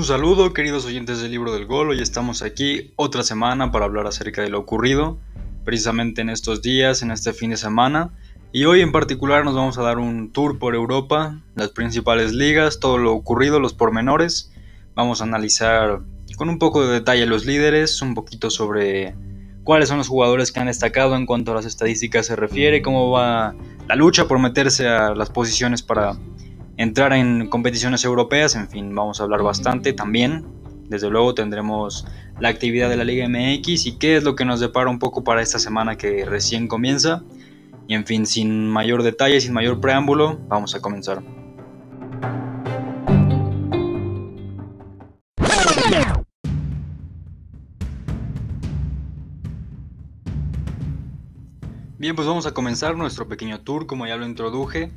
Un saludo queridos oyentes del libro del gol, hoy estamos aquí otra semana para hablar acerca de lo ocurrido precisamente en estos días, en este fin de semana. Y hoy en particular nos vamos a dar un tour por Europa, las principales ligas, todo lo ocurrido, los pormenores, vamos a analizar con un poco de detalle los líderes, un poquito sobre cuáles son los jugadores que han destacado en cuanto a las estadísticas se refiere, cómo va la lucha por meterse a las posiciones para entrar en competiciones europeas, en fin, vamos a hablar bastante también. Desde luego tendremos la actividad de la Liga MX y qué es lo que nos depara un poco para esta semana que recién comienza. Y en fin, sin mayor detalle, sin mayor preámbulo, vamos a comenzar. Bien, pues vamos a comenzar nuestro pequeño tour, como ya lo introduje.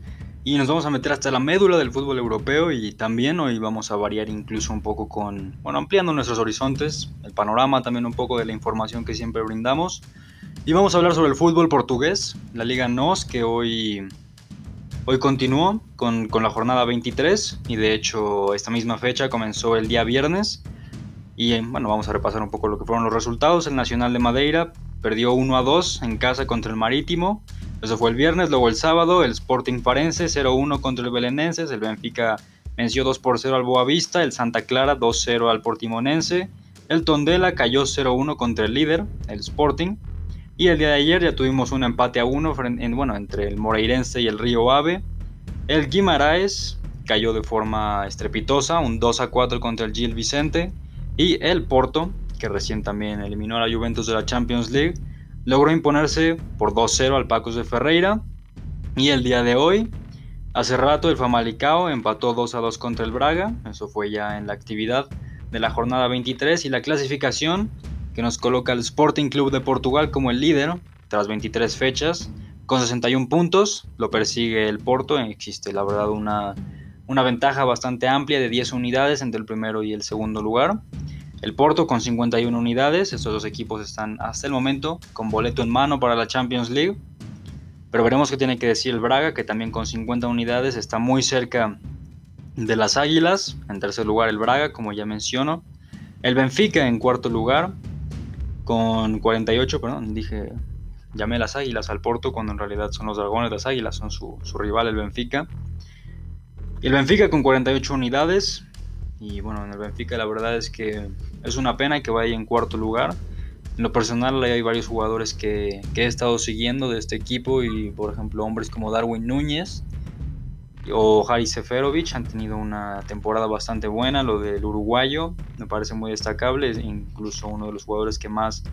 Y nos vamos a meter hasta la médula del fútbol europeo y también hoy vamos a variar incluso un poco con, bueno, ampliando nuestros horizontes, el panorama también un poco de la información que siempre brindamos. Y vamos a hablar sobre el fútbol portugués, la Liga NOS, que hoy, hoy continuó con, con la jornada 23 y de hecho esta misma fecha comenzó el día viernes. Y bueno, vamos a repasar un poco lo que fueron los resultados. El Nacional de Madeira perdió 1 a 2 en casa contra el Marítimo. Eso fue el viernes, luego el sábado, el Sporting Farense 0-1 contra el Belenenses, el Benfica venció 2 por 0 al Boavista, el Santa Clara 2-0 al Portimonense, el Tondela cayó 0-1 contra el líder, el Sporting, y el día de ayer ya tuvimos un empate a 1 bueno, entre el Moreirense y el Río Ave. El Guimaraes cayó de forma estrepitosa, un 2 4 contra el Gil Vicente, y el Porto, que recién también eliminó a la Juventus de la Champions League, logró imponerse por 2-0 al Pacos de Ferreira. Y el día de hoy, hace rato el Famalicao empató 2-2 contra el Braga, eso fue ya en la actividad de la jornada 23 y la clasificación que nos coloca el Sporting Club de Portugal como el líder tras 23 fechas con 61 puntos, lo persigue el Porto, existe la verdad una, una ventaja bastante amplia de 10 unidades entre el primero y el segundo lugar. El Porto con 51 unidades, estos dos equipos están hasta el momento con boleto en mano para la Champions League. Pero veremos qué tiene que decir el Braga, que también con 50 unidades está muy cerca de las Águilas. En tercer lugar el Braga, como ya menciono. El Benfica en cuarto lugar, con 48, perdón, dije, llamé las Águilas al Porto cuando en realidad son los Dragones las Águilas, son su, su rival el Benfica. El Benfica con 48 unidades, y bueno, en el Benfica la verdad es que es una pena que vaya en cuarto lugar. En lo personal hay varios jugadores que, he estado siguiendo de este equipo y por ejemplo hombres como Darwin Núñez o Harry Seferovic han tenido una temporada bastante buena. Lo del uruguayo me parece muy destacable, es incluso uno de los jugadores que más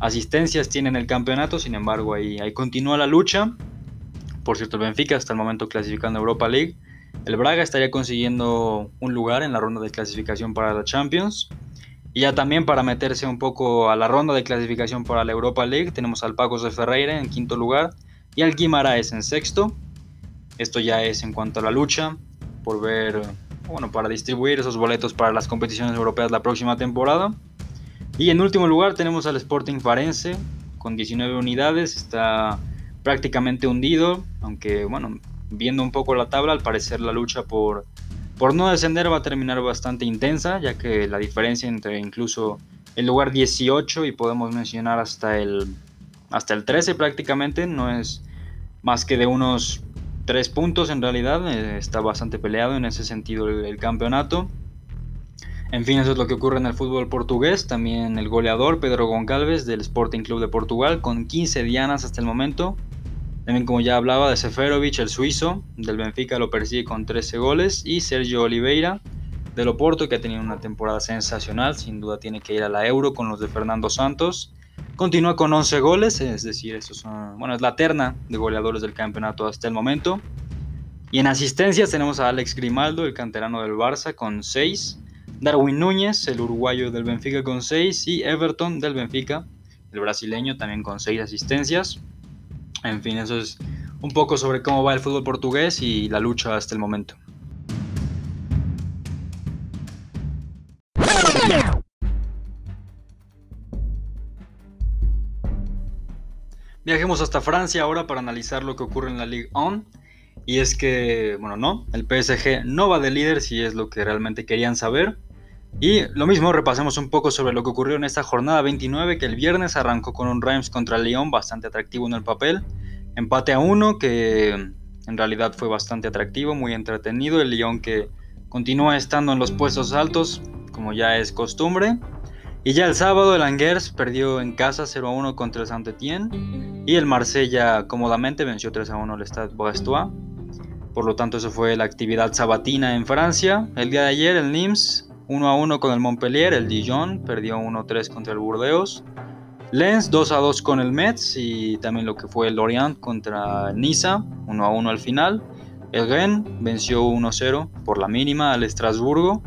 asistencias tiene en el campeonato. Sin embargo, ahí, ahí continúa la lucha. Por cierto, el Benfica hasta el momento clasificando a Europa League. El Braga estaría consiguiendo un lugar en la ronda de clasificación para la Champions. Y ya también para meterse un poco a la ronda de clasificación para la Europa League, tenemos al Pacos de Ferreira en quinto lugar y al Guimaraes en sexto. Esto ya es en cuanto a la lucha por ver, bueno, para distribuir esos boletos para las competiciones europeas la próxima temporada. Y en último lugar tenemos al Sporting Farense con 19 unidades, está prácticamente hundido, aunque bueno, viendo un poco la tabla, al parecer la lucha por, por no descender va a terminar bastante intensa, ya que la diferencia entre incluso el lugar 18 y podemos mencionar hasta el, hasta el 13 prácticamente no es más que de unos 3 puntos en realidad, eh, está bastante peleado en ese sentido el, el campeonato. En fin, eso es lo que ocurre en el fútbol portugués. También el goleador Pedro Goncalves del Sporting Club de Portugal con 15 dianas hasta el momento. También como ya hablaba de Seferovic, el suizo, del Benfica lo persigue con 13 goles. Y Sergio Oliveira, del Oporto, que ha tenido una temporada sensacional. Sin duda tiene que ir a la Euro con los de Fernando Santos. Continúa con 11 goles, es decir, estos son, bueno, es la terna de goleadores del campeonato hasta el momento. Y en asistencias tenemos a Alex Grimaldo, el canterano del Barça, con 6. Darwin Núñez, el uruguayo del Benfica, con 6. Y Everton del Benfica, el brasileño, también con 6 asistencias. En fin, eso es un poco sobre cómo va el fútbol portugués y la lucha hasta el momento. Viajemos hasta Francia ahora para analizar lo que ocurre en la Ligue 1. Y es que, bueno, no, el PSG no va de líder si es lo que realmente querían saber. Y lo mismo, repasemos un poco sobre lo que ocurrió en esta jornada 29, que el viernes arrancó con un Reims contra el Lyon bastante atractivo en el papel. Empate a uno, que en realidad fue bastante atractivo, muy entretenido. El Lyon que continúa estando en los puestos altos, como ya es costumbre. Y ya el sábado el Angers perdió en casa 0 a 1 contra el Saint-Étienne y el Marsella cómodamente venció 3 a 1 al Stade. Por lo tanto, eso fue la actividad sabatina en Francia. El día de ayer el Nimes 1 a 1 con el Montpellier, el Dijon perdió 1 a 3 contra el Burdeos. Lens 2 a 2 con el Metz y también lo que fue el Lorient contra Niza 1 a 1 al final. El Rennes venció 1 a 0 por la mínima al Estrasburgo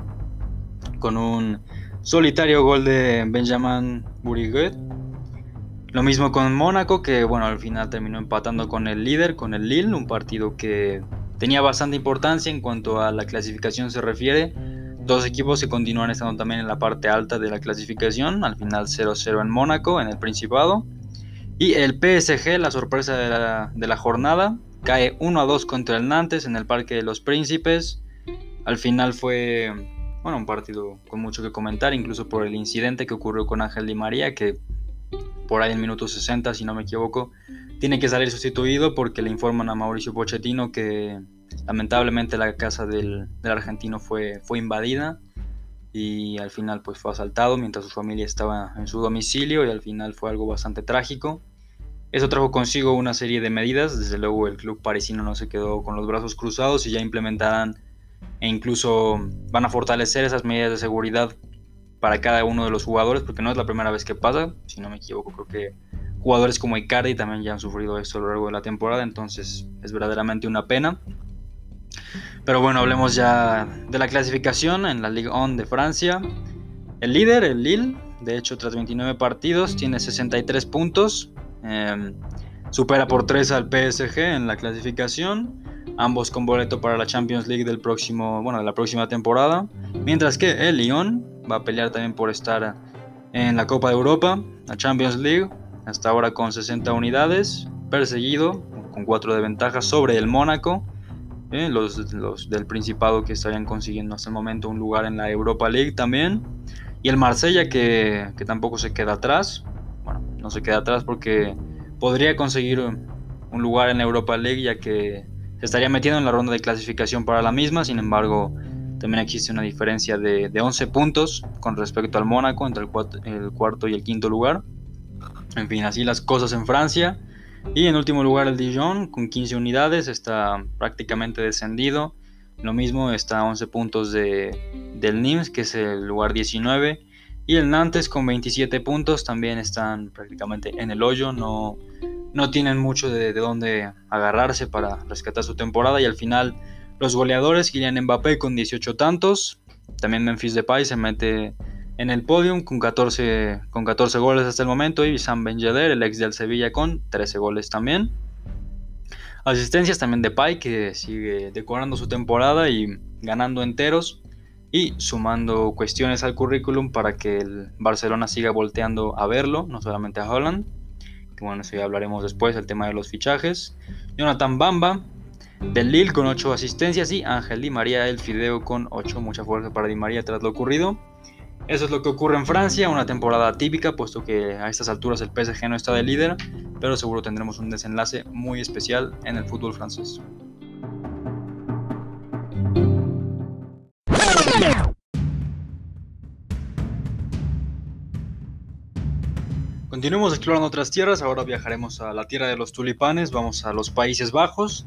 con un solitario gol de Benjamin Buriguet. Lo mismo con Mónaco, que bueno, al final terminó empatando con el líder, con el Lille, un partido que tenía bastante importancia en cuanto a la clasificación se refiere. Dos equipos que continúan estando también en la parte alta de la clasificación, al final 0-0 en Mónaco, en el Principado. Y el PSG, la sorpresa de la, de la jornada, cae 1-2 contra el Nantes en el Parque de los Príncipes. Al final fue bueno, un partido con mucho que comentar, incluso por el incidente que ocurrió con Ángel Di María, que por ahí en minuto 60, si no me equivoco, tiene que salir sustituido porque le informan a Mauricio Pochettino que lamentablemente la casa del, argentino fue, fue invadida y al final pues fue asaltado mientras su familia estaba en su domicilio y al final fue algo bastante trágico. Eso trajo consigo una serie de medidas, desde luego el club parisino no se quedó con los brazos cruzados y ya implementarán e incluso van a fortalecer esas medidas de seguridad para cada uno de los jugadores, porque no es la primera vez que pasa, si no me equivoco, creo que jugadores como Icardi también ya han sufrido esto a lo largo de la temporada, entonces es verdaderamente una pena. Pero bueno, hablemos ya de la clasificación en la Ligue 1 de Francia. El líder, el Lille, de hecho tras 29 partidos, tiene 63 puntos, em, supera por 3 al PSG en la clasificación ambos con boleto para la Champions League del próximo, bueno, de la próxima temporada, mientras que el Lyon va a pelear también por estar en la Copa de Europa, la Champions League, hasta ahora con 60 unidades, perseguido con 4 de ventaja sobre el Mónaco, eh, los, los, del Principado que estarían consiguiendo hasta el momento un lugar en la Europa League también, y el Marsella que, que tampoco se queda atrás, bueno, no se queda atrás porque podría conseguir un lugar en la Europa League ya que se estaría metiendo en la ronda de clasificación para la misma, sin embargo, también existe una diferencia de, 11 puntos con respecto al Mónaco entre el, cuarto y el quinto lugar. En fin, así las cosas en Francia. Y en último lugar el Dijon con 15 unidades, está prácticamente descendido. Lo mismo está a 11 puntos de, del Nimes, que es el lugar 19. Y el Nantes con 27 puntos también están prácticamente en el hoyo, no, no tienen mucho de, dónde agarrarse para rescatar su temporada y al final los goleadores Kylian Mbappé con 18 tantos, también Memphis Depay se mete en el podium con 14, con 14 goles hasta el momento y Sam Ben el ex del Sevilla con 13 goles también. Asistencias también Depay que sigue decorando su temporada y ganando enteros y sumando cuestiones al currículum para que el Barcelona siga volteando a verlo, no solamente a Holland bueno, eso ya hablaremos después, el tema de los fichajes. Jonathan Bamba, del Lille con 8 asistencias y Ángel Di María, el Fideo con 8, mucha fuerza para Di María tras lo ocurrido. Eso es lo que ocurre en Francia, una temporada típica, puesto que a estas alturas el PSG no está de líder, pero seguro tendremos un desenlace muy especial en el fútbol francés. Continuemos explorando otras tierras, ahora viajaremos a la tierra de los tulipanes, vamos a los Países Bajos.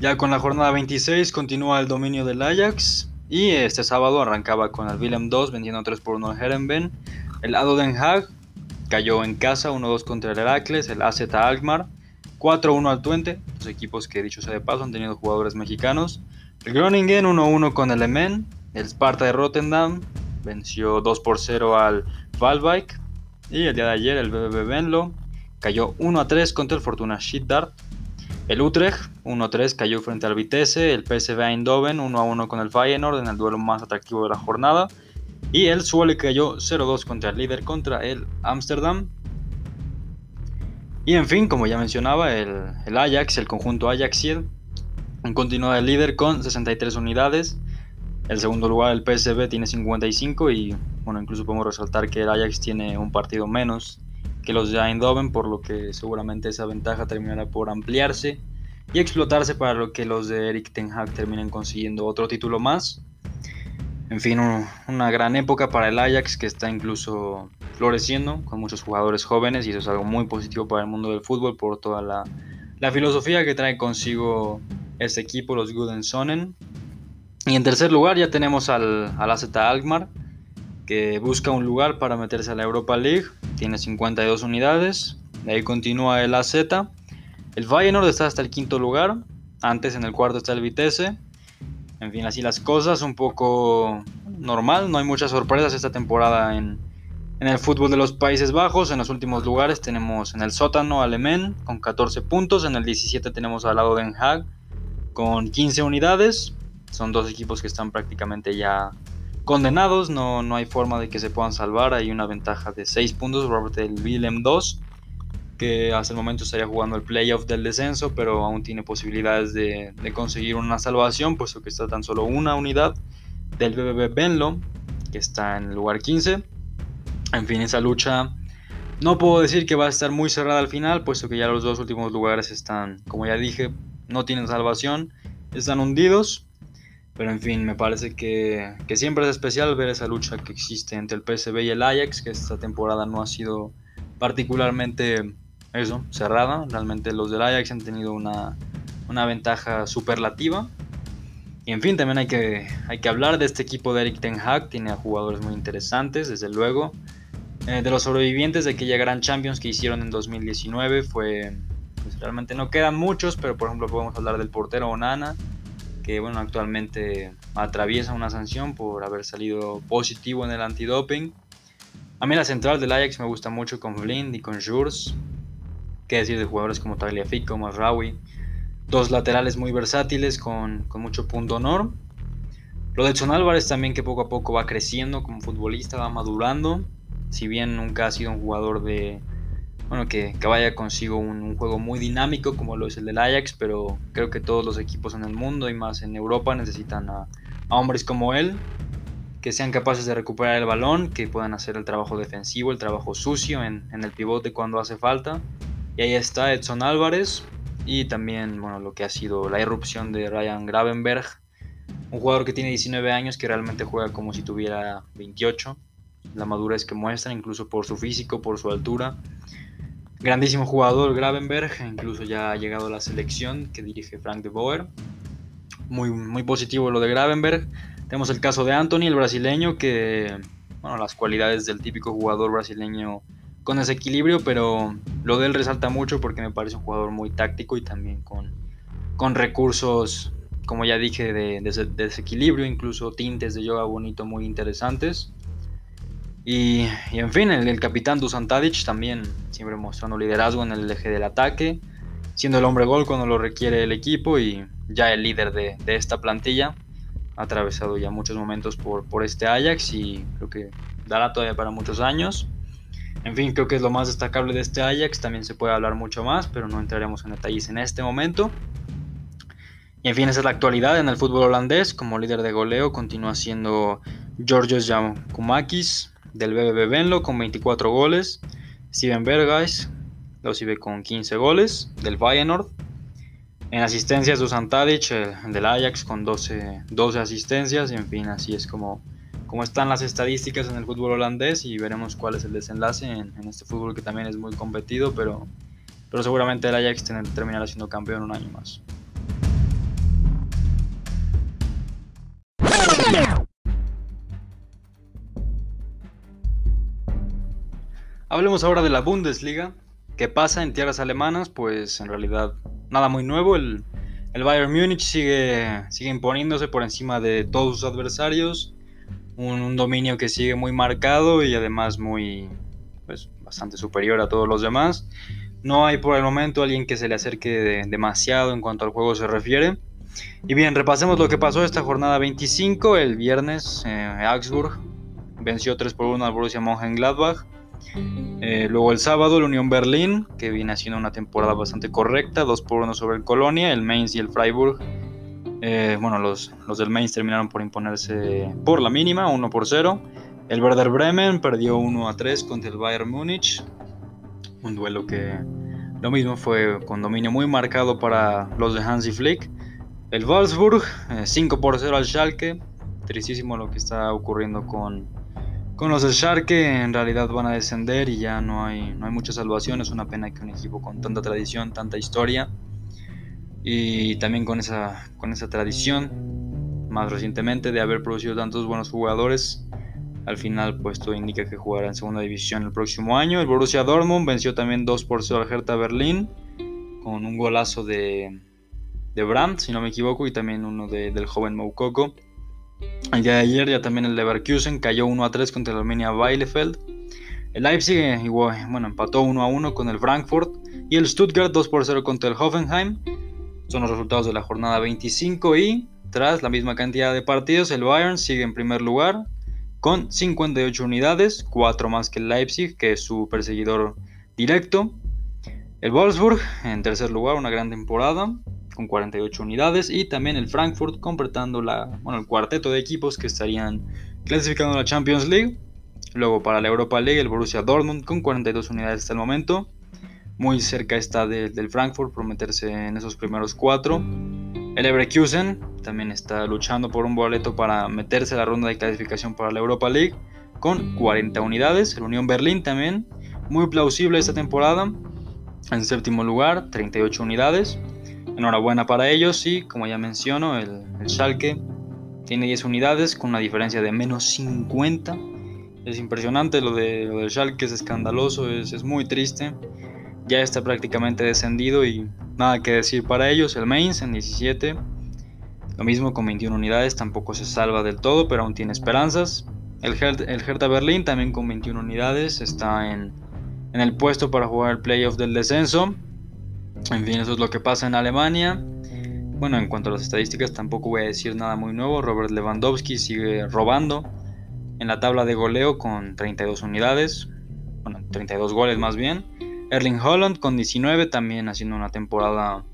Ya con la jornada 26 continúa el dominio del Ajax y este sábado arrancaba con el Willem 2 vendiendo 3 por 1 al Herenben. El Ado Den Haag cayó en casa 1-2 contra el Heracles, el AZ Alkmaar 4-1 al Twente, los equipos que dicho sea de paso han tenido jugadores mexicanos. El Groningen 1-1 con el Emen, el Sparta de Rotterdam venció 2 por 0 al Valbike. Y el día de ayer el BBB Benlo cayó 1 a 3 contra el Fortuna Sittard. El Utrecht 1 a 3 cayó frente al Vitesse. El PSV Eindhoven 1 a 1 con el Feyenoord en el duelo más atractivo de la jornada. Y el Zwolle cayó 0-2 contra el líder contra el Amsterdam. Y en fin, como ya mencionaba, el, el Ajax, el conjunto Ajaxiel, continúa el líder con 63 unidades. El segundo lugar, el PSV, tiene 55 y bueno, incluso podemos resaltar que el Ajax tiene un partido menos que los de Eindhoven, por lo que seguramente esa ventaja terminará por ampliarse y explotarse para lo que los de Eric Ten Hag terminen consiguiendo otro título más. En fin, una gran época para el Ajax que está incluso floreciendo con muchos jugadores jóvenes y eso es algo muy positivo para el mundo del fútbol por toda la, filosofía que trae consigo este equipo, los Sonnen. Y en tercer lugar ya tenemos al, al AZ Alkmaar, que busca un lugar para meterse a la Europa League. Tiene 52 unidades. De ahí continúa el AZ. El Feyenoord está hasta el quinto lugar. Antes en el cuarto está el Vitesse. En fin, así las cosas, un poco normal. No hay muchas sorpresas esta temporada en, en el fútbol de los Países Bajos. En los últimos lugares tenemos en el sótano alemán con 14 puntos. En el 17 tenemos al lado Den Haag con 15 unidades. Son dos equipos que están prácticamente ya condenados. No, no hay forma de que se puedan salvar. Hay una ventaja de 6 puntos Robert el Willem 2, que hasta el momento estaría jugando el playoff del descenso, pero aún tiene posibilidades de, conseguir una salvación, puesto que está tan solo una unidad del BBB Benlo, que está en el lugar 15. En fin, esa lucha no puedo decir que va a estar muy cerrada al final, puesto que ya los dos últimos lugares están, como ya dije, no tienen salvación, están hundidos. Pero en fin, me parece que, siempre es especial ver esa lucha que existe entre el PSV y el Ajax, que esta temporada no ha sido particularmente eso, cerrada. Realmente los del Ajax han tenido una, ventaja superlativa. Y en fin, también hay que, hay que hablar de este equipo de Eric Ten Hag. Tiene a jugadores muy interesantes, desde luego. Eh, de los sobrevivientes de aquella gran Champions que hicieron en 2019 fue pues, realmente no quedan muchos, pero por ejemplo podemos hablar del portero Onana, que bueno, actualmente atraviesa una sanción por haber salido positivo en el antidoping. A mí la central del Ajax me gusta mucho con Blind y con Jurs. Qué decir de jugadores como Tagliafico, Masraoui. Dos laterales muy versátiles con, con mucho punto honor. Lo de Edson Álvarez también que poco a poco va creciendo como futbolista, va madurando. Si bien nunca ha sido un jugador de, bueno, que, vaya consigo un, juego muy dinámico como lo es el del Ajax, pero creo que todos los equipos en el mundo y más en Europa necesitan a, hombres como él, que sean capaces de recuperar el balón, que puedan hacer el trabajo defensivo, el trabajo sucio en, el pivote cuando hace falta. Y ahí está Edson Álvarez y también bueno, lo que ha sido la irrupción de Ryan Gravenberg, un jugador que tiene 19 años que realmente juega como si tuviera 28. La madurez que muestra, incluso por su físico, por su altura Grandísimo jugador Gravenberg, incluso ya ha llegado a la selección que dirige Frank de Boer. Muy, muy positivo lo de Gravenberg. Tenemos el caso de Anthony, el brasileño, que, bueno, las cualidades del típico jugador brasileño con desequilibrio, pero lo de él resalta mucho porque me parece un jugador muy táctico y también con, con recursos, como ya dije, de, de desequilibrio, incluso tintes de yoga bonito muy interesantes. Y, en fin, el, capitán Dusan Tadic también siempre mostrando liderazgo en el eje del ataque, siendo el hombre gol cuando lo requiere el equipo y ya el líder de, esta plantilla. Ha atravesado ya muchos momentos por, este Ajax y creo que dará todavía para muchos años. En fin, creo que es lo más destacable de este Ajax. También se puede hablar mucho más, pero no entraremos en detalles en este momento. Y en fin, esa es la actualidad en el fútbol holandés. Como líder de goleo continúa siendo Georgios Yakumakis, del BBB Benlo con 24 goles. Steven Berghuis lo sigue con 15 goles del Feyenoord. En asistencias Dusan Tadic, el del Ajax con 12, 12 asistencias. Y en fin, así es como, como están las estadísticas en el fútbol holandés y veremos cuál es el desenlace en, este fútbol que también es muy competido, pero, pero seguramente el Ajax terminará siendo campeón un año más. Hablemos ahora de la Bundesliga. ¿Qué pasa en tierras alemanas? Pues en realidad nada muy nuevo. El, Bayern Múnich sigue, sigue imponiéndose por encima de todos sus adversarios. Un, dominio que sigue muy marcado y además muy, pues, bastante superior a todos los demás. No hay por el momento alguien que se le acerque demasiado en cuanto al juego se refiere. Y bien, repasemos lo que pasó esta jornada 25. El viernes, eh, Augsburg venció 3 por 1 al Borussia Mönchengladbach. Eh, luego el sábado, la Unión Berlín, que viene haciendo una temporada bastante correcta, 2 por 1 sobre el Colonia, el Mainz y el Freiburg Eh, bueno, los, los del Mainz terminaron por imponerse por la mínima, 1 por 0. El Werder Bremen perdió 1 a 3 contra el Bayern Múnich. Un duelo que lo mismo fue con dominio muy marcado para los de Hansi Flick. El Wolfsburg, 5 eh, por 0 al Schalke. Tristísimo lo que está ocurriendo con, con los de Schalke. En realidad van a descender y ya no hay, no hay mucha salvación. Es una pena que un equipo con tanta tradición, tanta historia y también con esa, con esa tradición más recientemente de haber producido tantos buenos jugadores al final, pues todo indica que jugará en segunda división el próximo año. El Borussia Dortmund venció también 2 por 0 al Hertha Berlín con un golazo de, de Brandt, si no me equivoco, y también uno del joven Moukoko. El ayer ya también el Leverkusen cayó 1 a 3 contra el Armenia Bielefeld. El Leipzig eh, igual, bueno, empató 1 a 1 con el Frankfurt y el Stuttgart 2 por 0 contra el Hoffenheim. Son los resultados de la jornada 25 y tras la misma cantidad de partidos el Bayern sigue en primer lugar con 58 unidades, 4 más que el Leipzig, que es su perseguidor directo. El Wolfsburg en tercer lugar, una gran temporada, con 48 unidades. Y también el Frankfurt completando la, bueno, el cuarteto de equipos que estarían clasificando a la Champions League. Luego para la Europa League, el Borussia Dortmund con 42 unidades hasta el momento. Muy cerca está del Frankfurt por meterse en esos primeros cuatro. El Leverkusen también está luchando por un boleto para meterse a la ronda de clasificación para la Europa League con 40 unidades. El Unión Berlín también, muy plausible esta temporada. En séptimo lugar, 38 unidades. Enhorabuena para ellos y, como ya menciono, el, Schalke tiene 10 unidades con una diferencia de menos 50. Es impresionante lo, de, lo del Schalke, es escandaloso, es, es muy triste. Ya está prácticamente descendido y Nada que decir para ellos, el Mainz en 17. Lo mismo con 21 unidades, tampoco se salva del todo, pero aún tiene esperanzas. El, Hertha Berlín también con 21 unidades está en, en el puesto para jugar el playoff del descenso. En fin, eso es lo que pasa en Alemania. Bueno, en cuanto a las estadísticas, tampoco voy a decir nada muy nuevo. Robert Lewandowski sigue robando en la tabla de goleo con 32 unidades. Bueno, 32 goles más bien. Erling Holland con 19 también haciendo una temporada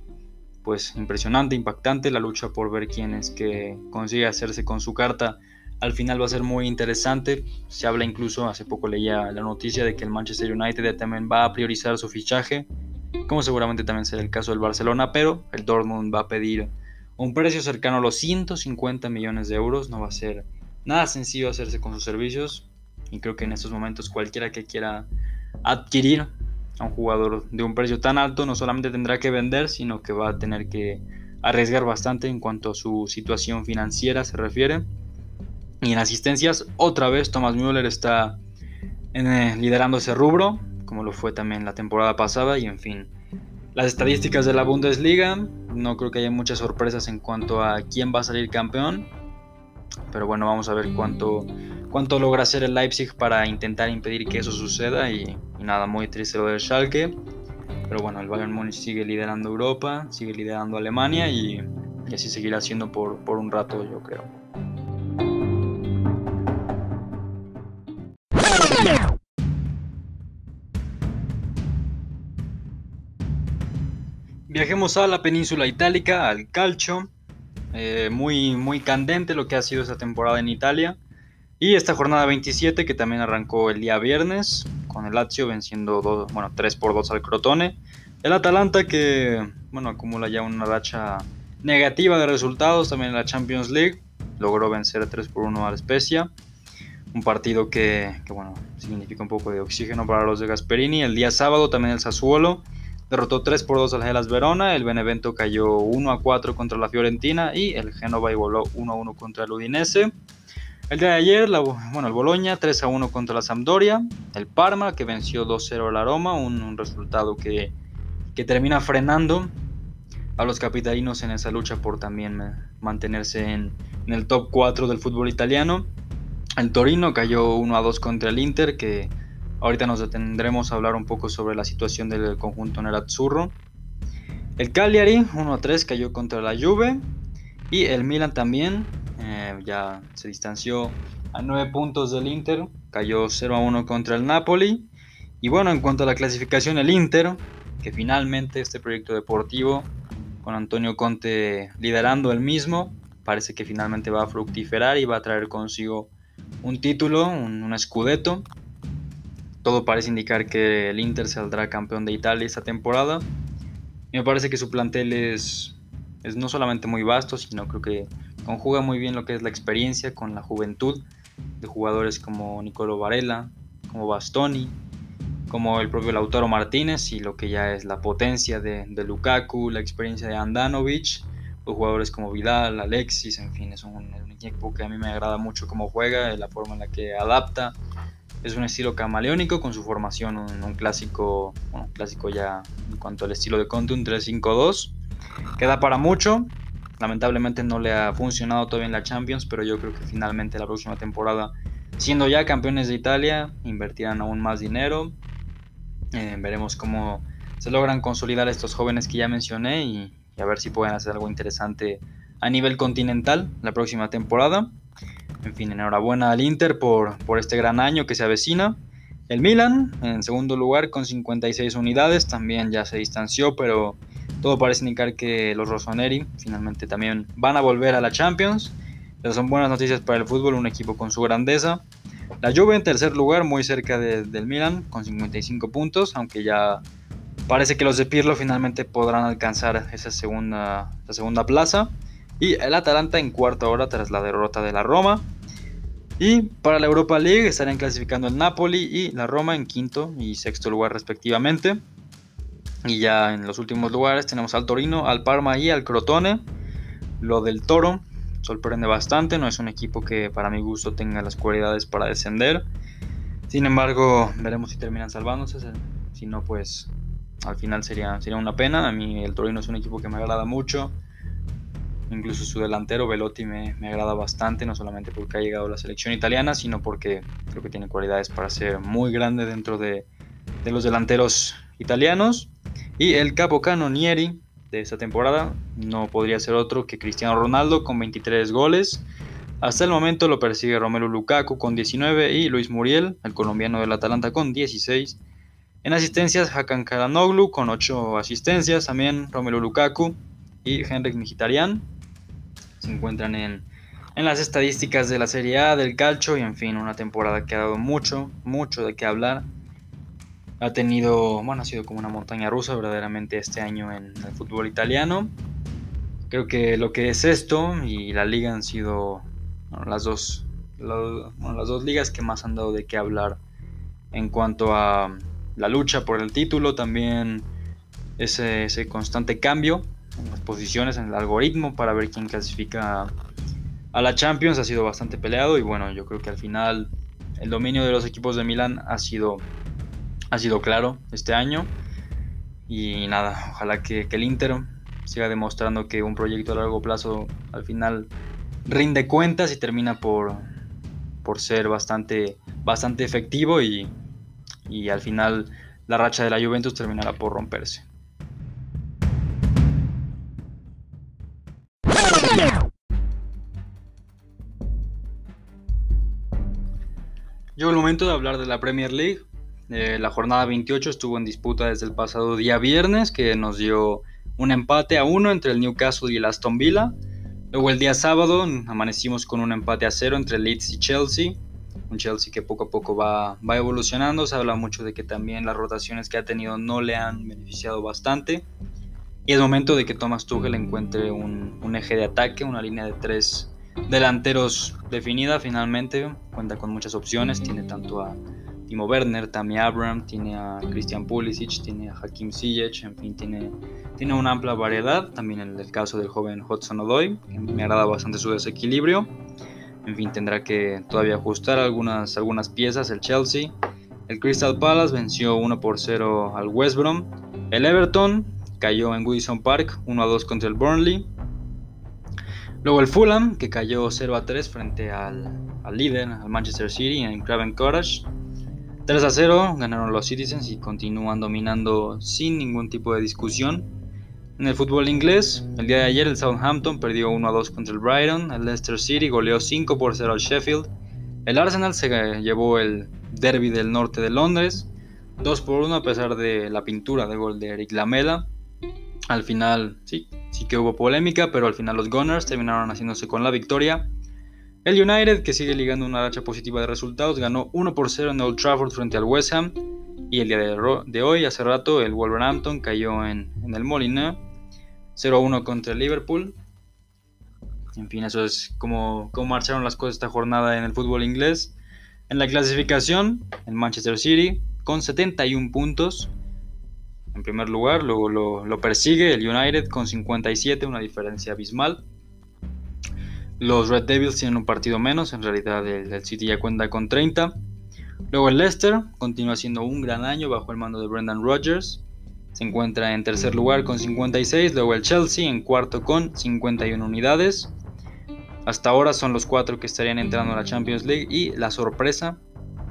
pues impresionante, impactante. La lucha por ver quién es que consigue hacerse con su carta al final va a ser muy interesante. Se habla incluso, hace poco leía la noticia de que el Manchester United también va a priorizar su fichaje, como seguramente también será el caso del Barcelona, pero el Dortmund va a pedir un precio cercano a los 150 millones de euros. No va a ser nada sencillo hacerse con sus servicios y creo que en estos momentos cualquiera que quiera adquirir a un jugador de un precio tan alto no solamente tendrá que vender, sino que va a tener que arriesgar bastante en cuanto a su situación financiera se refiere. Y en asistencias, otra vez Thomas Müller está eh, liderando ese rubro, como lo fue también la temporada pasada. Y en fin, las estadísticas de la Bundesliga, no creo que haya muchas sorpresas en cuanto a quién va a salir campeón. Pero bueno, vamos a ver cuánto, cuánto logra hacer el Leipzig para intentar impedir que eso suceda. Y, nada, muy triste lo del Schalke. Pero bueno, el Bayern Múnich sigue liderando Europa, sigue liderando Alemania y, así seguirá siendo por, por un rato, yo creo. Viajemos a la península itálica, al Calcio. Eh, muy, muy candente lo que ha sido esta temporada en Italia. Y esta jornada 27 que también arrancó el día viernes con el Lazio venciendo bueno, 3 por 2 al Crotone. El Atalanta que bueno, acumula ya una racha negativa de resultados también en la Champions League. Logró vencer 3 por 1 al Spezia. Un partido que, que, bueno, significa un poco de oxígeno para los de Gasperini. El día sábado también el Sassuolo derrotó 3 por 2 al Hellas Verona. El Benevento cayó 1 a 4 contra la Fiorentina. Y el Genova igualó 1 a 1 contra el Udinese. El día de ayer, bueno, el Boloña 3 a 1 contra la Sampdoria, el Parma que venció 2-0 al Aroma, un, resultado que, termina frenando a los capitalinos en esa lucha por también eh, mantenerse en, el top 4 del fútbol italiano. El Torino cayó 1 a 2 contra el Inter, que ahorita nos detendremos a hablar un poco sobre la situación del conjunto nerazzurro. El Cagliari 1 a 3 cayó contra la Juve y el Milan también eh, ya se distanció a 9 puntos del Inter, cayó 0 a 1 contra el Napoli. Y bueno, en cuanto a la clasificación, el Inter, que finalmente este proyecto deportivo con Antonio Conte liderando el mismo. Parece que finalmente va a fructiferar y va a traer consigo un título, un, un scudetto. Todo parece indicar que el Inter saldrá campeón de Italia esta temporada. Me parece que su plantel es, es no solamente muy vasto, sino creo que conjuga muy bien lo que es la experiencia con la juventud de jugadores como Nicolo Varela, como Bastoni, como el propio Lautaro Martínez y lo que ya es la potencia de, Lukaku, la experiencia de Andanovic, los jugadores como Vidal, Alexis, en fin, es un, un, equipo que a mí me agrada mucho cómo juega, la forma en la que adapta. Es un estilo camaleónico con su formación, un, un clásico, clásico ya en cuanto al estilo de Conte, un 3-5-2, que da para mucho, Lamentablemente no le ha funcionado todavía en la Champions, pero yo creo que finalmente la próxima temporada, siendo ya campeones de Italia, invertirán aún más dinero. Eh, veremos cómo se logran consolidar estos jóvenes que ya mencioné y, a ver si pueden hacer algo interesante a nivel continental la próxima temporada. En fin, enhorabuena al Inter por, por este gran año que se avecina. El Milan, en segundo lugar, con 56 unidades, también ya se distanció, pero todo parece indicar que los Rossoneri finalmente también van a volver a la Champions. Esas son buenas noticias para el fútbol, un equipo con su grandeza. La Juve en tercer lugar, muy cerca de, del Milan, con 55 puntos, aunque ya parece que los de Pirlo finalmente podrán alcanzar esa segunda, esa segunda plaza. Y el Atalanta en cuarta hora tras la derrota de la Roma. Y para la Europa League estarían clasificando el Napoli y la Roma en quinto y sexto lugar respectivamente. Y ya en los últimos lugares tenemos al Torino, al Parma y al Crotone. Lo del Toro sorprende bastante, no es un equipo que para mi gusto tenga las cualidades para descender. Sin embargo, veremos si terminan salvándose. Si no, pues al final sería, sería una pena. A mí el Torino es un equipo que me agrada mucho. Incluso su delantero Velotti me, me agrada bastante, no solamente porque ha llegado a la selección italiana, sino porque creo que tiene cualidades para ser muy grande dentro de, de los delanteros italianos. Y el capo canonieri de esta temporada no podría ser otro que Cristiano Ronaldo con 23 goles. Hasta el momento lo persigue Romelu Lukaku con 19 y Luis Muriel, el colombiano del Atalanta, con 16. En asistencias, Hakan Karanoglu con 8 asistencias, también Romelu Lukaku y Henrik Mkhitaryan se encuentran en, en, las estadísticas de la Serie A, del calcio y en fin, una temporada que ha dado mucho, mucho de qué hablar ha tenido, bueno, ha sido como una montaña rusa verdaderamente este año en el fútbol italiano. Creo que lo que es esto y la liga han sido las, dos, las, dos ligas que más han dado de qué hablar en cuanto a la lucha por el título, también ese, ese constante cambio posiciones, en el algoritmo para ver quién clasifica a la Champions ha sido bastante peleado y bueno, yo creo que al final el dominio de los equipos de Milán ha sido ha sido claro este año. Y nada, ojalá que, el Inter siga demostrando que un proyecto a largo plazo al final rinde cuentas y termina por, por ser bastante, bastante efectivo y, y al final la racha de la Juventus terminará por romperse. De hablar de la Premier League, eh, la jornada 28 estuvo en disputa desde el pasado día viernes, que nos dio un empate a uno entre el Newcastle y el Aston Villa. Luego el día sábado amanecimos con un empate a cero entre Leeds y Chelsea. Un Chelsea que poco a poco va, va evolucionando. Se habla mucho de que también las rotaciones que ha tenido no le han beneficiado bastante. Y es momento de que Thomas Tuchel encuentre un, un eje de ataque, una línea de tres delanteros definida finalmente. Cuenta con muchas opciones, tiene tanto a Timo Werner, Tammy Abraham, tiene a Christian Pulisic, tiene a Hakim Ziyech, en fin, tiene, tiene una amplia variedad. También en el caso del joven Hudson Odoi, que me agrada bastante su desequilibrio. En fin, tendrá que todavía ajustar algunas, algunas piezas el Chelsea. El Crystal Palace venció 1 por 0 al West Brom. El Everton cayó en Goodison Park 1 a 2 contra el Burnley. Luego el Fulham, que cayó 0 a 3 frente al, al líder, al Manchester City en Craven Cottage. 3 a 0 ganaron los Citizens y continúan dominando sin ningún tipo de discusión. En el fútbol inglés, el día de ayer el Southampton perdió 1 a 2 contra el Brighton, el Leicester City goleó 5 por 0 al Sheffield, el Arsenal se llevó el derby del norte de Londres, 2 por 1 a pesar de la pintura de gol de Eric Lamela. Al final, sí, sí que hubo polémica, pero al final los Gunners terminaron haciéndose con la victoria. El United, que sigue ligando una racha positiva de resultados, ganó 1 por 0 en Old Trafford frente al West Ham. Y el día de, hoy, hace rato, el Wolverhampton cayó en, el Molina 0-1 contra el Liverpool. En fin, eso es como, marcharon las cosas esta jornada en el fútbol inglés. En la clasificación, el Manchester City con 71 puntos. En primer lugar, luego lo, persigue el United con 57, una diferencia abismal. Los Red Devils tienen un partido menos, en realidad el, City ya cuenta con 30. Luego el Leicester continúa siendo un gran año bajo el mando de Brendan Rodgers. Se encuentra en tercer lugar con 56. Luego el Chelsea en cuarto con 51 unidades. Hasta ahora son los cuatro que estarían entrando a la Champions League y la sorpresa,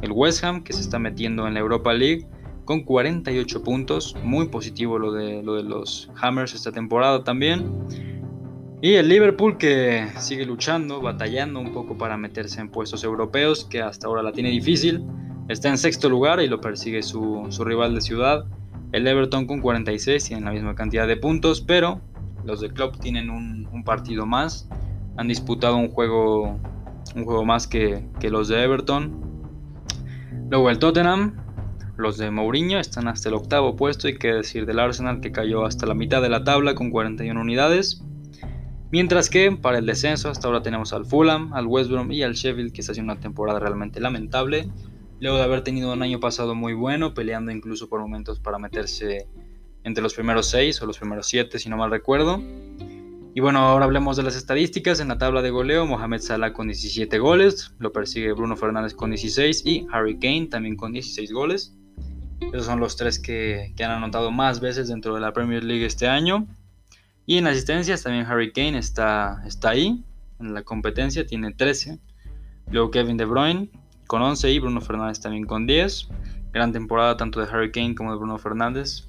el West Ham que se está metiendo en la Europa League con 48 puntos, muy positivo lo de, lo de los Hammers esta temporada también. Y el Liverpool que sigue luchando, batallando un poco para meterse en puestos europeos, que hasta ahora la tiene difícil. Está en sexto lugar y lo persigue su, rival de ciudad, el Everton con 46, tienen la misma cantidad de puntos, pero los de Club tienen un, un partido más han disputado un juego, un juego más que, los de Everton. Luego el Tottenham, los de Mourinho están hasta el octavo puesto y que decir del Arsenal que cayó hasta la mitad de la tabla con 41 unidades. Mientras que para el descenso hasta ahora tenemos al Fulham, al West Brom y al Sheffield que está haciendo una temporada realmente lamentable. Luego de haber tenido un año pasado muy bueno, peleando incluso por momentos para meterse entre los primeros 6 o los primeros 7 si no mal recuerdo. Y bueno, ahora hablemos de las estadísticas. En la tabla de goleo, Mohamed Salah con 17 goles, lo persigue Bruno Fernández con 16 y Harry Kane también con 16 goles. Esos son los tres que, han anotado más veces dentro de la Premier League este año. Y en asistencias también Harry Kane está, está ahí, en la competencia, tiene 13. Luego Kevin De Bruyne con 11 y Bruno Fernández también con 10. Gran temporada tanto de Harry Kane como de Bruno Fernández.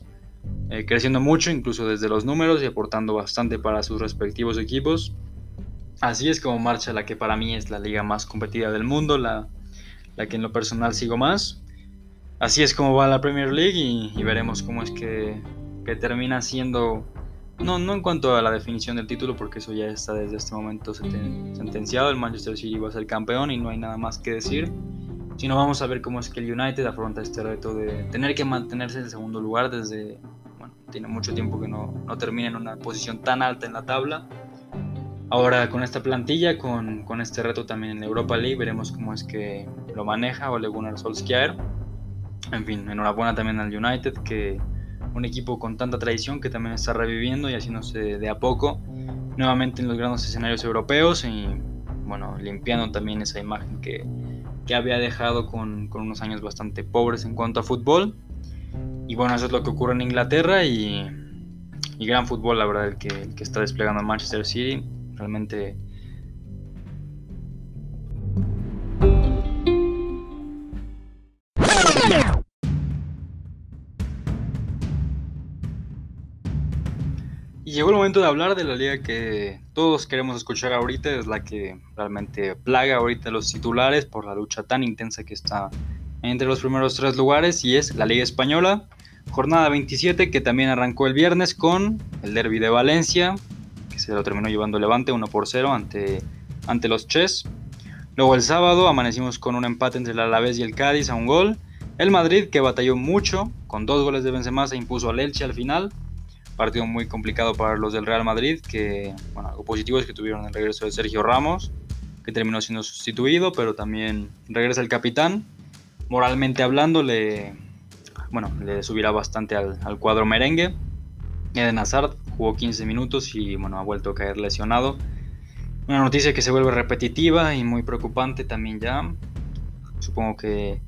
Eh, creciendo mucho, incluso desde los números y aportando bastante para sus respectivos equipos. Así es como marcha la que para mí es la liga más competitiva del mundo, la, que en lo personal sigo más. Así es como va la Premier League y, veremos cómo es que, termina siendo, no, no en cuanto a la definición del título, porque eso ya está desde este momento sentenciado, el Manchester City va a ser campeón y no hay nada más que decir sino vamos a ver cómo es que el United afronta este reto de tener que mantenerse en segundo lugar desde, bueno, tiene mucho tiempo que no, no termina en una posición tan alta en la tabla. Ahora con esta plantilla, con, con este reto también en Europa League, veremos cómo es que lo maneja Ole Gunnar Solskjaer. En fin, enhorabuena también al United, que un equipo con tanta tradición que también está reviviendo y haciéndose de a poco nuevamente en los grandes escenarios europeos y bueno, limpiando también esa imagen que, que había dejado con, unos años bastante pobres en cuanto a fútbol. Y bueno, eso es lo que ocurre en Inglaterra y, gran fútbol, la verdad, el que, el que está desplegando Manchester City. Realmente llegó el momento de hablar de la liga que todos queremos escuchar ahorita, es la que realmente plaga ahorita los titulares por la lucha tan intensa que está entre los primeros tres lugares y es la Liga Española. Jornada 27 que también arrancó el viernes con el derby de Valencia, que se lo terminó llevando Levante 1 por 0 ante, ante los Ches. Luego el sábado amanecimos con un empate entre el Alavés y el Cádiz a un gol. El Madrid que batalló mucho, con dos goles de Benzema se impuso al Elche al final partido muy complicado para los del Real Madrid, que, bueno, algo positivo es que tuvieron el regreso de Sergio Ramos, que terminó siendo sustituido, pero también regresa el capitán. Moralmente hablando, le, bueno, le subirá bastante al, cuadro merengue. Eden Hazard jugó 15 minutos y bueno, ha vuelto a caer lesionado. Una noticia que se vuelve repetitiva y muy preocupante también ya. Supongo que,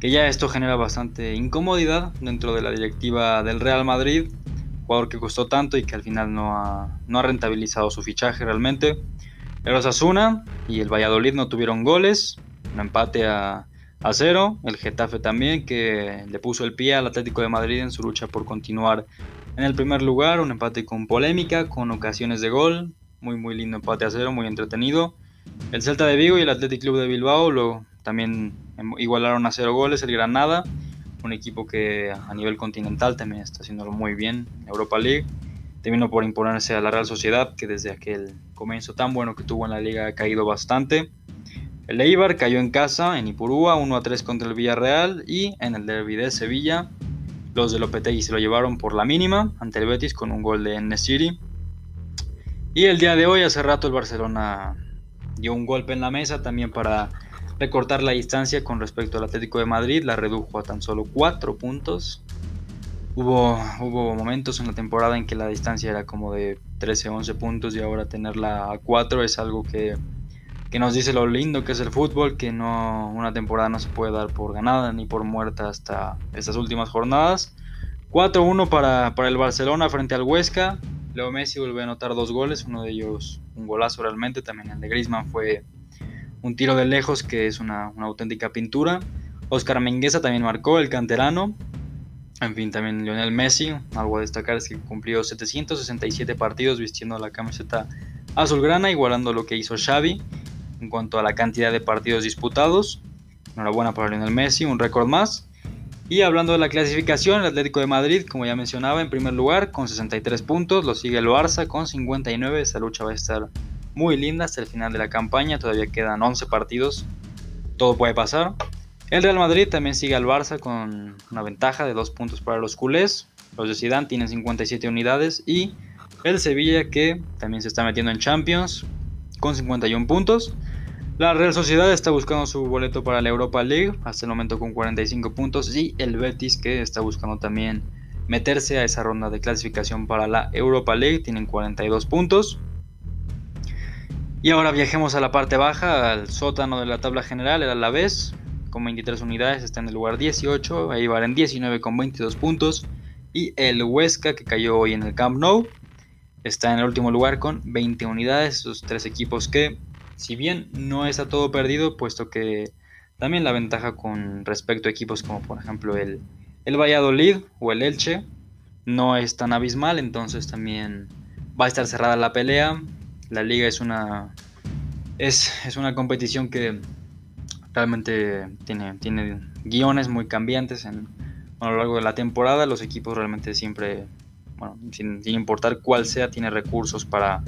que ya esto genera bastante incomodidad dentro de la directiva del Real Madrid jugador que costó tanto y que al final no ha, no ha rentabilizado su fichaje realmente. El Osasuna y el Valladolid no tuvieron goles, un empate a, a cero. El Getafe también, que le puso el pie al Atlético de Madrid en su lucha por continuar en el primer lugar. Un empate con polémica, con ocasiones de gol. Muy, muy lindo empate a cero, muy entretenido. El Celta de Vigo y el Athletic Club de Bilbao lo, también igualaron a cero goles. El Granada un equipo que a nivel continental también está haciéndolo muy bien, Europa League. terminó por imponerse a la Real Sociedad, que desde aquel comienzo tan bueno que tuvo en la liga ha caído bastante. El Eibar cayó en casa en Ipurúa 1 a 3 contra el Villarreal y en el derby de Sevilla los de Lopetegui se lo llevaron por la mínima ante el Betis con un gol de Nesiri. Y el día de hoy, hace rato, el Barcelona dio un golpe en la mesa también para recortar la distancia con respecto al Atlético de Madrid, la redujo a tan solo 4 puntos. Hubo, hubo momentos en la temporada en que la distancia era como de 13-11 puntos y ahora tenerla a 4 es algo que, que, nos dice lo lindo que es el fútbol, que no, una temporada no se puede dar por ganada ni por muerta hasta estas últimas jornadas. 4-1 para, para el Barcelona frente al Huesca. Leo Messi vuelve a anotar dos goles, uno de ellos un golazo realmente, también el de Griezmann fue un tiro de lejos que es una, auténtica pintura. Oscar Mengueza también marcó, el canterano. En fin, también Lionel Messi, algo a destacar es que cumplió 767 partidos vistiendo la camiseta azulgrana, igualando lo que hizo Xavi en cuanto a la cantidad de partidos disputados. Enhorabuena para Lionel Messi, un récord más. Y hablando de la clasificación, el Atlético de Madrid, como ya mencionaba, en primer lugar con 63 puntos, lo sigue el Barça con 59, esta lucha va a estar muy linda hasta el final de la campaña, todavía quedan 11 partidos, todo puede pasar. El Real Madrid también sigue al Barça con una ventaja de 2 puntos para los culés, los de Zidane tienen 57 unidades y el Sevilla que también se está metiendo en Champions con 51 puntos. La Real Sociedad está buscando su boleto para la Europa League, hasta el momento con 45 puntos, y el Betis que está buscando también meterse a esa ronda de clasificación para la Europa League, tienen 42 puntos. Y ahora viajemos a la parte baja, al sótano de la tabla general, el Alavés, con 23 unidades, está en el lugar 18, ahí en 19 con 22 puntos, y el Huesca, que cayó hoy en el Camp Nou, está en el último lugar con 20 unidades, esos tres equipos que si bien no está todo perdido, puesto que también la ventaja con respecto a equipos como por ejemplo el, el Valladolid o el Elche no es tan abismal, entonces también va a estar cerrada la pelea. La liga es una, es, una competición que realmente tiene, tiene guiones muy cambiantes a lo largo de la temporada. Los equipos realmente siempre, bueno, sin, sin importar cuál sea, tiene recursos para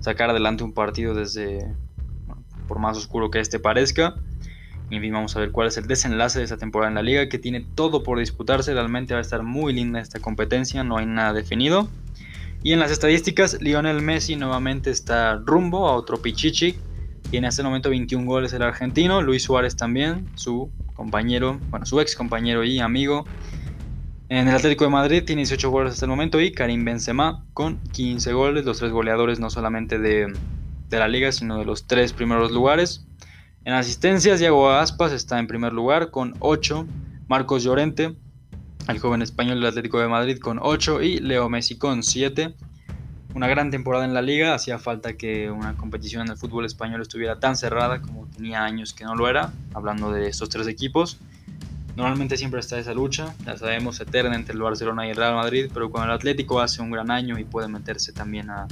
sacar adelante un partido desde por más oscuro que este parezca. Y en fin, vamos a ver cuál es el desenlace de esta temporada en la liga, que tiene todo por disputarse. Realmente va a estar muy linda esta competencia, no hay nada definido. Y en las estadísticas, Lionel Messi nuevamente está rumbo a otro Pichichi. Tiene hasta el momento 21 goles el argentino. Luis Suárez también, su compañero, bueno, su ex compañero y amigo. En el Atlético de Madrid tiene 18 goles hasta el momento y Karim Benzema con 15 goles, los tres goleadores no solamente de, de la liga, sino de los tres primeros lugares. En asistencias, Diego Aspas está en primer lugar con 8, Marcos Llorente, el joven español del Atlético de Madrid con 8 y Leo Messi con 7. Una gran temporada en la liga, hacía falta que una competición en el fútbol español estuviera tan cerrada como tenía años que no lo era, hablando de estos tres equipos. Normalmente siempre está esa lucha, ya sabemos, eterna entre el Barcelona y el Real Madrid, pero cuando el Atlético hace un gran año y puede meterse también a,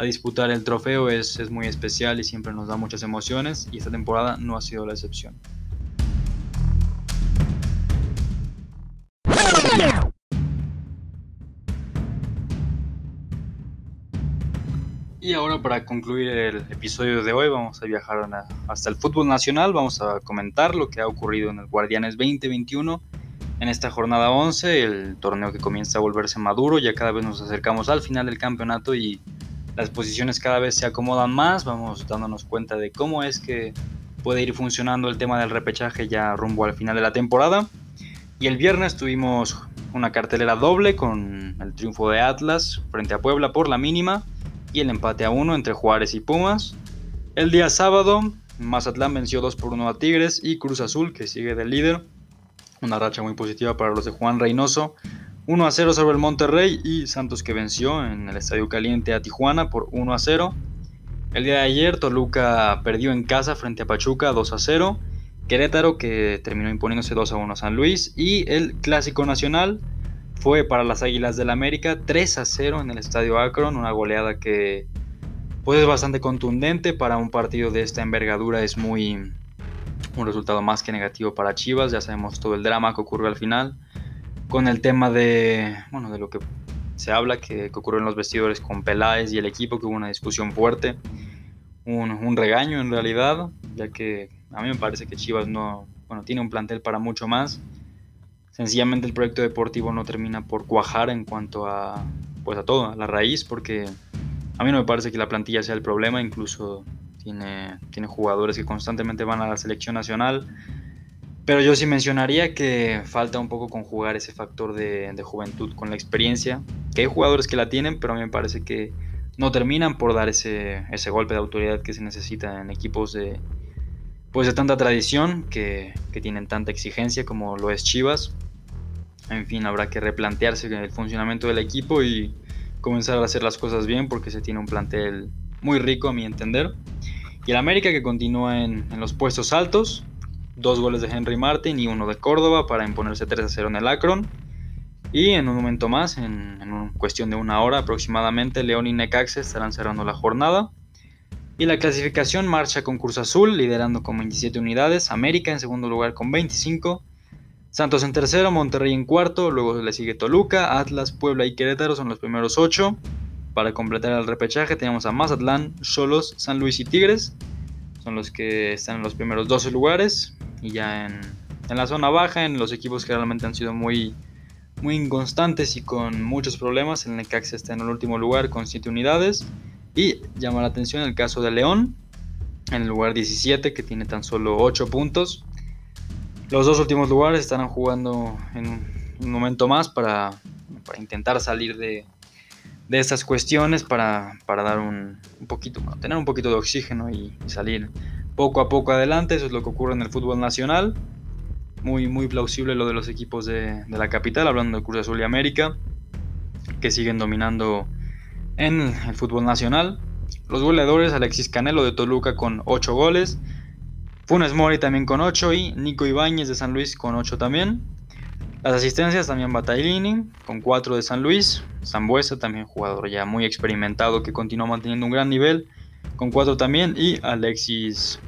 a disputar el trofeo es, es muy especial y siempre nos da muchas emociones y esta temporada no ha sido la excepción. Y ahora para concluir el episodio de hoy vamos a viajar hasta el fútbol nacional, vamos a comentar lo que ha ocurrido en el Guardianes 2021 en esta jornada 11, el torneo que comienza a volverse maduro, ya cada vez nos acercamos al final del campeonato y las posiciones cada vez se acomodan más, vamos dándonos cuenta de cómo es que puede ir funcionando el tema del repechaje ya rumbo al final de la temporada. Y el viernes tuvimos una cartelera doble con el triunfo de Atlas frente a Puebla por la mínima y el empate a uno entre Juárez y Pumas. El día sábado, Mazatlán venció 2 por 1 a Tigres y Cruz Azul, que sigue del líder. Una racha muy positiva para los de Juan Reynoso, 1 a 0 sobre el Monterrey y Santos que venció en el Estadio Caliente a Tijuana por 1 a 0. El día de ayer Toluca perdió en casa frente a Pachuca 2 a 0. Querétaro que terminó imponiéndose 2 a 1 a San Luis y el Clásico Nacional fue para las Águilas del América 3 a 0 en el Estadio Akron, una goleada que pues es bastante contundente para un partido de esta envergadura, es muy un resultado más que negativo para Chivas, ya sabemos todo el drama que ocurrió al final con el tema de, bueno, de lo que se habla que, ocurrió en los vestidores con Peláez y el equipo, que hubo una discusión fuerte, un, un, regaño en realidad, ya que a mí me parece que Chivas no, bueno, tiene un plantel para mucho más. Sencillamente el proyecto deportivo no termina por cuajar en cuanto a, pues a todo, a la raíz, porque a mí no me parece que la plantilla sea el problema, incluso tiene, tiene jugadores que constantemente van a la selección nacional. Pero yo sí mencionaría que falta un poco conjugar ese factor de, juventud con la experiencia, que hay jugadores que la tienen, pero a mí me parece que no terminan por dar ese, ese golpe de autoridad que se necesita en equipos de, pues de tanta tradición, que, que tienen tanta exigencia como lo es Chivas. En fin, habrá que replantearse el funcionamiento del equipo y comenzar a hacer las cosas bien porque se tiene un plantel muy rico a mi entender. Y el América que continúa en, los puestos altos, dos goles de Henry Martin y uno de Córdoba para imponerse 3 a 0 en el Akron. Y en un momento más, en, en cuestión de una hora aproximadamente, León y Necaxa estarán cerrando la jornada. Y la clasificación marcha con Cruz Azul, liderando con 27 unidades, América en segundo lugar con 25, Santos en tercero, Monterrey en cuarto, luego le sigue Toluca, Atlas, Puebla y Querétaro son los primeros 8. Para completar el repechaje tenemos a Mazatlán, Cholos, San Luis y Tigres. Son los que están en los primeros 12 lugares. Y ya en, la zona baja, en los equipos que realmente han sido muy, muy inconstantes y con muchos problemas, el Necaxa está en el último lugar con 7 unidades. Y llama la atención el caso de León, en el lugar 17, que tiene tan solo 8 puntos. Los dos últimos lugares estarán jugando en un momento más para intentar salir de, de estas cuestiones para, dar un, poquito, tener un poquito de oxígeno y, salir poco a poco adelante. Eso es lo que ocurre en el fútbol nacional. Muy, muy plausible lo de los equipos de, la capital, hablando de Cruz Azul y América, que siguen dominando en el fútbol nacional. Los goleadores, Alexis Canelo de Toluca con 8 goles, Funes Mori también con 8 y Nico Ibáñez de San Luis con 8 también. Las asistencias también Bataglini con 4 de San Luis, Zambuesa también jugador ya muy experimentado que continúa manteniendo un gran nivel con 4 también y Alexis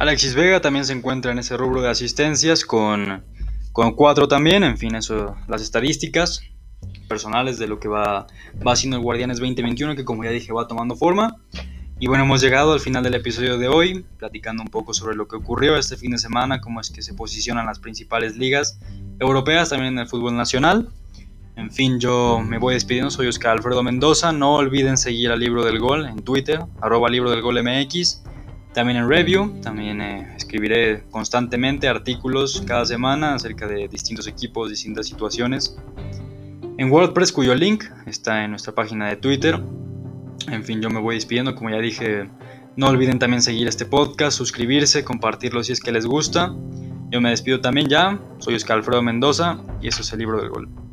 Alexis Vega también se encuentra en ese rubro de asistencias con con 4 también, en fin, eso, las estadísticas personales de lo que va, va haciendo el Guardianes 2021, que como ya dije va tomando forma. Y bueno, hemos llegado al final del episodio de hoy, platicando un poco sobre lo que ocurrió este fin de semana, cómo es que se posicionan las principales ligas europeas, también en el fútbol nacional. En fin, yo me voy despidiendo, soy Oscar Alfredo Mendoza. No olviden seguir al Libro del Gol en Twitter, arroba Libro del Gol MX. También en review, también eh, escribiré constantemente artículos cada semana acerca de distintos equipos, distintas situaciones. En WordPress, cuyo link está en nuestra página de Twitter. En fin, yo me voy despidiendo, como ya dije, no olviden también seguir este podcast, suscribirse, compartirlo si es que les gusta. Yo me despido también ya, soy Oscar Alfredo Mendoza y eso es el libro del gol.